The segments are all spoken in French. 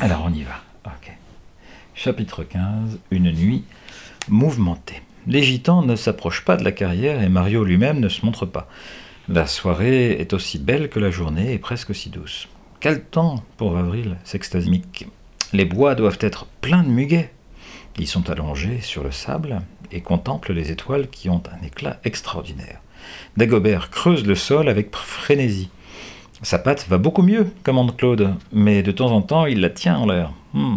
Alors on y va. Chapitre 15. Une nuit mouvementée. Les gitans ne s'approchent pas de la carrière et Mario lui-même ne se montre pas. La soirée est aussi belle que la journée et presque aussi douce. Quel temps pour avril s'extasique. Les bois doivent être pleins de muguets. Ils sont allongés sur le sable et contemplent les étoiles qui ont un éclat extraordinaire. Dagobert creuse le sol avec frénésie. Sa patte va beaucoup mieux, commande Claude, mais de temps en temps il la tient en l'air. Hmm.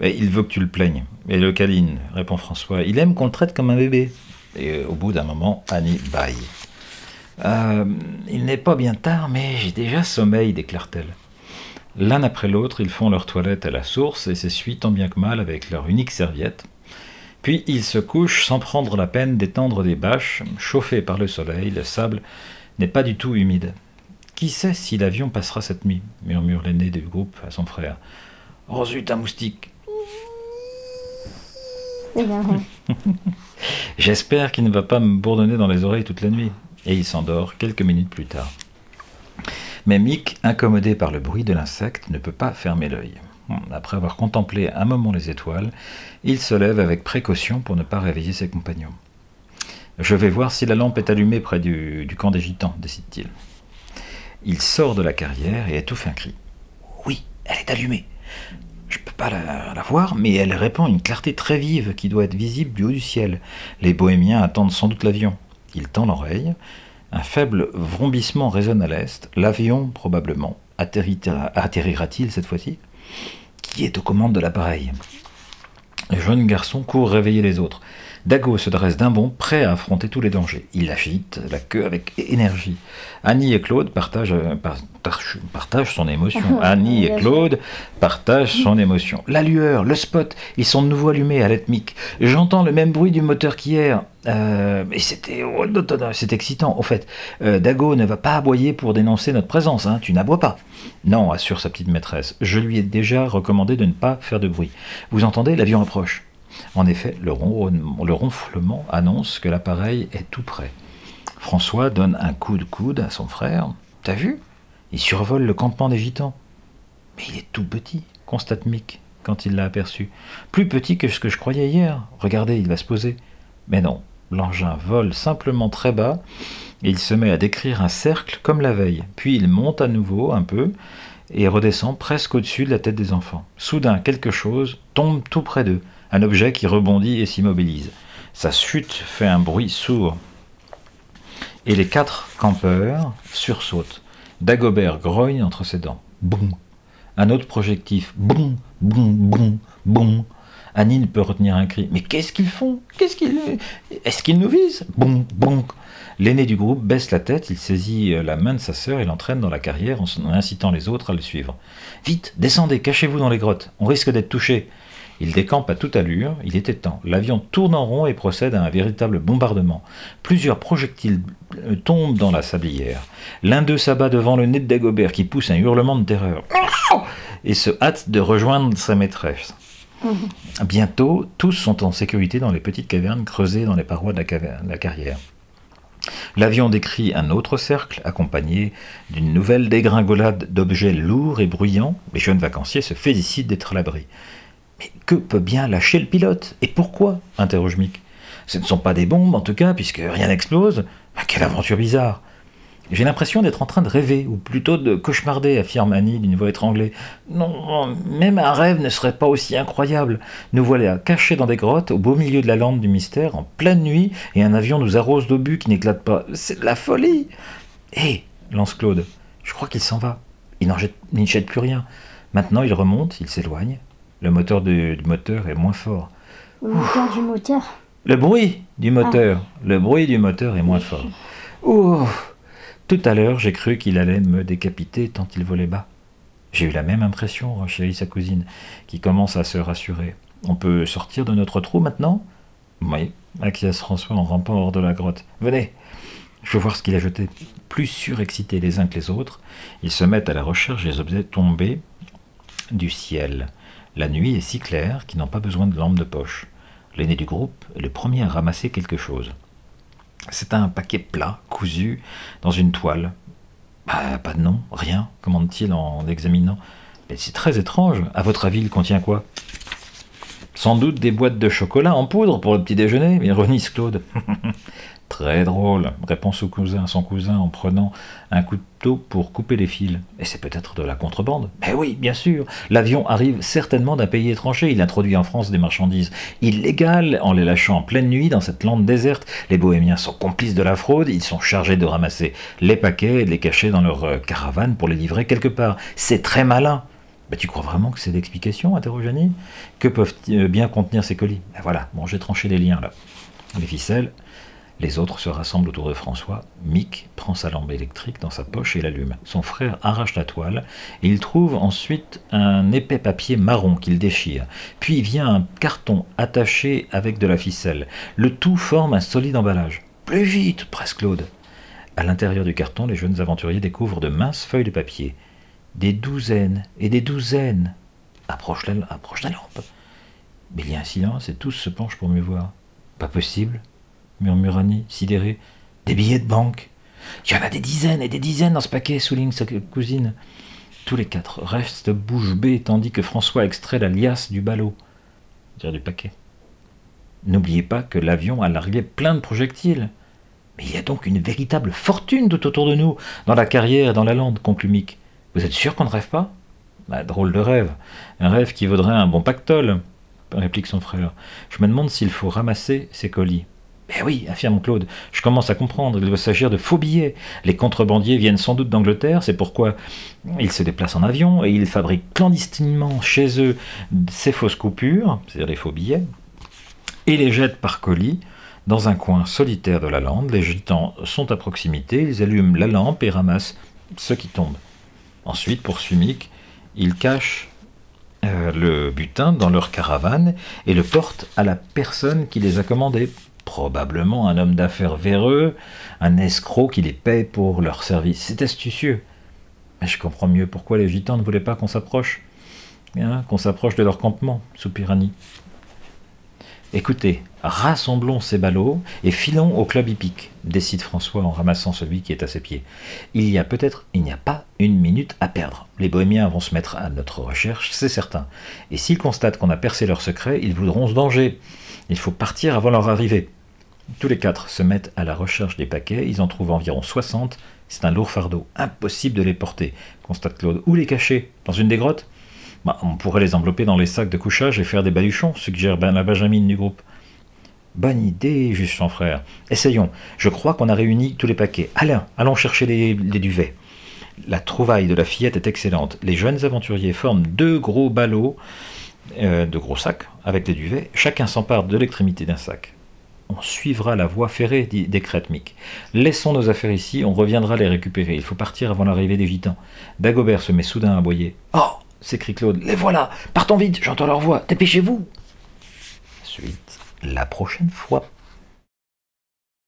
Il veut que tu le plaignes. Et le câline, répond François. Il aime qu'on le traite comme un bébé. Et au bout d'un moment, Annie baille. Euh, il n'est pas bien tard, mais j'ai déjà sommeil, déclare-t-elle. L'un après l'autre, ils font leur toilette à la source et s'essuient tant bien que mal avec leur unique serviette. Puis ils se couchent sans prendre la peine d'étendre des bâches. Chauffées par le soleil, le sable n'est pas du tout humide. Qui sait si l'avion passera cette nuit murmure l'aîné du groupe à son frère. Oh zut, un moustique J'espère qu'il ne va pas me bourdonner dans les oreilles toute la nuit. Et il s'endort quelques minutes plus tard. Mais Mick, incommodé par le bruit de l'insecte, ne peut pas fermer l'œil. Après avoir contemplé un moment les étoiles, il se lève avec précaution pour ne pas réveiller ses compagnons. Je vais voir si la lampe est allumée près du, camp des gitans, décide-t-il. Il sort de la carrière et étouffe un cri. Oui, elle est allumée. Je ne peux pas la, voir, mais elle répand une clarté très vive qui doit être visible du haut du ciel. Les bohémiens attendent sans doute l'avion. Il tend l'oreille. Un faible vrombissement résonne à l'est. L'avion, probablement, atterrira-t-il cette fois-ci? Qui est aux commandes de l'appareil? Jeune garçon court réveiller les autres. Dago se dresse d'un bond, prêt à affronter tous les dangers. Il agite la queue avec énergie. Annie et Claude partagent, euh, son émotion. Annie et Claude partagent son émotion. La lueur, le spot, ils sont de nouveau allumés à l'ethmique. J'entends le même bruit du moteur qu'hier. Euh, et c'était oh, c'est excitant. Au fait, euh, Dago ne va pas aboyer pour dénoncer notre présence. Hein. Tu n'aboies pas. Non, assure sa petite maîtresse. Je lui ai déjà recommandé de ne pas faire de bruit. Vous entendez? L'avion approche. En effet, le, ronflement annonce que l'appareil est tout prêt. François donne un coup de coude à son frère. T'as vu? Il survole le campement des gitans. Mais il est tout petit, constate Mick quand il l'a aperçu. Plus petit que ce que je croyais hier. Regardez, il va se poser. Mais non, l'engin vole simplement très bas et il se met à décrire un cercle comme la veille. Puis il monte à nouveau un peu et redescend presque au-dessus de la tête des enfants. Soudain, quelque chose tombe tout près d'eux un objet qui rebondit et s'immobilise. Sa chute fait un bruit sourd. Et les quatre campeurs sursautent. Dagobert grogne entre ses dents. Boum Un autre projectif. Boum Boum Boum Boum Annie peut retenir un cri. Mais qu'est-ce qu'ils font? Qu'est-ce qu'ils Est-ce qu'ils nous visent? Boum Boum L'aîné du groupe baisse la tête, il saisit la main de sa sœur et l'entraîne dans la carrière en incitant les autres à le suivre. Vite, descendez, cachez-vous dans les grottes, on risque d'être touché. Il décampe à toute allure, il était temps. L'avion tourne en rond et procède à un véritable bombardement. Plusieurs projectiles euh, tombent dans la sablière. L'un d'eux s'abat devant le nez de Dagobert qui pousse un hurlement de terreur et se hâte de rejoindre sa maîtresse. Bientôt, tous sont en sécurité dans les petites cavernes creusées dans les parois de la, la carrière. L'avion décrit un autre cercle, accompagné d'une nouvelle dégringolade d'objets lourds et bruyants. Les jeunes vacanciers se félicitent d'être à l'abri. Mais que peut bien lâcher le pilote? Et pourquoi? interroge Mick. Ce ne sont pas des bombes en tout cas, puisque rien n'explose. Ah, quelle aventure bizarre J'ai l'impression d'être en train de rêver, ou plutôt de cauchemarder, affirme Annie d'une voix étranglée. Non, même un rêve ne serait pas aussi incroyable. Nous voilà cachés dans des grottes, au beau milieu de la lande du mystère, en pleine nuit, et un avion nous arrose d'obus qui n'éclate pas. C'est de la folie Hé lance Claude. Je crois qu'il s'en va. Il n'en jette plus rien. Maintenant, il remonte, il s'éloigne, le moteur du, moteur est moins fort. Le moteur du moteur? Le bruit du moteur. Ah. Le bruit du moteur est moins fort. Ouh Tout à l'heure, j'ai cru qu'il allait me décapiter tant il volait bas. J'ai eu la même impression, chérie sa cousine, qui commence à se rassurer. On peut sortir de notre trou maintenant? Oui, acquiesce François en rampant hors de la grotte. Venez Je veux voir ce qu'il a jeté. Plus surexcités les uns que les autres, ils se mettent à la recherche des objets tombés du ciel. La nuit est si claire qu'ils n'ont pas besoin de lampe de poche. L'aîné du groupe est le premier à ramasser quelque chose. C'est un paquet plat, cousu dans une toile. Bah, pas de nom, rien, commande-t-il en l'examinant. Mais c'est très étrange. À votre avis, il contient quoi? Sans doute des boîtes de chocolat en poudre pour le petit déjeuner, ironise Claude. Très drôle, répond son cousin, son cousin en prenant un couteau pour couper les fils. Et c'est peut-être de la contrebande. Mais oui, bien sûr. L'avion arrive certainement d'un pays étranger. Il introduit en France des marchandises illégales en les lâchant en pleine nuit dans cette lande déserte. Les bohémiens sont complices de la fraude. Ils sont chargés de ramasser les paquets et de les cacher dans leur euh, caravane pour les livrer quelque part. C'est très malin. Mais tu crois vraiment que c'est l'explication interroge Annie. Que peuvent euh, bien contenir ces colis? Ben Voilà, bon, j'ai tranché les liens là. Les ficelles, les autres se rassemblent autour de François. Mick prend sa lampe électrique dans sa poche et l'allume. Son frère arrache la toile et il trouve ensuite un épais papier marron qu'il déchire. Puis vient un carton attaché avec de la ficelle. Le tout forme un solide emballage. Plus vite, presse Claude. À l'intérieur du carton, les jeunes aventuriers découvrent de minces feuilles de papier. Des douzaines et des douzaines. Approche la, approche la lampe. Mais il y a un silence et tous se penchent pour mieux voir. Pas possible murmure Annie, sidérée. Des billets de banque. Il y en a des dizaines et des dizaines dans ce paquet, souligne sa cousine. Tous les quatre restent bouche bée tandis que François extrait la liasse du ballot, dire du paquet. N'oubliez pas que l'avion a largué plein de projectiles. Mais il y a donc une véritable fortune tout autour de nous, dans la carrière et dans la lande, conclut Mick. Vous êtes sûr qu'on ne rêve pas? Bah, Drôle de rêve. Un rêve qui vaudrait un bon pactole, réplique son frère. Je me demande s'il faut ramasser ces colis. Ben oui, affirme Claude, je commence à comprendre, il doit s'agir de faux billets. Les contrebandiers viennent sans doute d'Angleterre, c'est pourquoi ils se déplacent en avion et ils fabriquent clandestinement chez eux ces fausses coupures, c'est-à-dire les faux billets, et les jettent par colis dans un coin solitaire de la lande. Les gitans sont à proximité, ils allument la lampe et ramassent ce qui tombe. Ensuite, pour Sumic, ils cachent euh, le butin dans leur caravane et le portent à la personne qui les a commandés probablement un homme d'affaires véreux, un escroc qui les paye pour leur service. C'est astucieux. Je comprends mieux pourquoi les gitans ne voulaient pas qu'on s'approche. Hein, qu'on s'approche de leur campement, soupira. Écoutez, rassemblons ces ballots et filons au club hippique, décide François en ramassant celui qui est à ses pieds. Il y a peut-être, il n'y a pas une minute à perdre. Les bohémiens vont se mettre à notre recherche, c'est certain. Et s'ils constatent qu'on a percé leur secret, ils voudront se danger. Il faut partir avant leur arrivée. Tous les quatre se mettent à la recherche des paquets, ils en trouvent environ 60. C'est un lourd fardeau, impossible de les porter, constate Claude. Où les cacher? Dans une des grottes? Bah, On pourrait les envelopper dans les sacs de couchage et faire des baluchons, suggère ben, la Benjamin du groupe. Bonne idée, juste son frère. Essayons. Je crois qu'on a réuni tous les paquets. Allez, allons chercher les, duvets. La trouvaille de la fillette est excellente. Les jeunes aventuriers forment deux gros ballots, euh, de gros sacs, avec des duvets. Chacun s'empare de l'extrémité d'un sac on suivra la voie ferrée, dit décrète Mick. Laissons nos affaires ici, on reviendra les récupérer. Il faut partir avant l'arrivée des gitans. Dagobert se met soudain à aboyer. Oh s'écrie Claude. Les voilà Partons vite, j'entends leur voix. Dépêchez-vous Suite, la prochaine fois.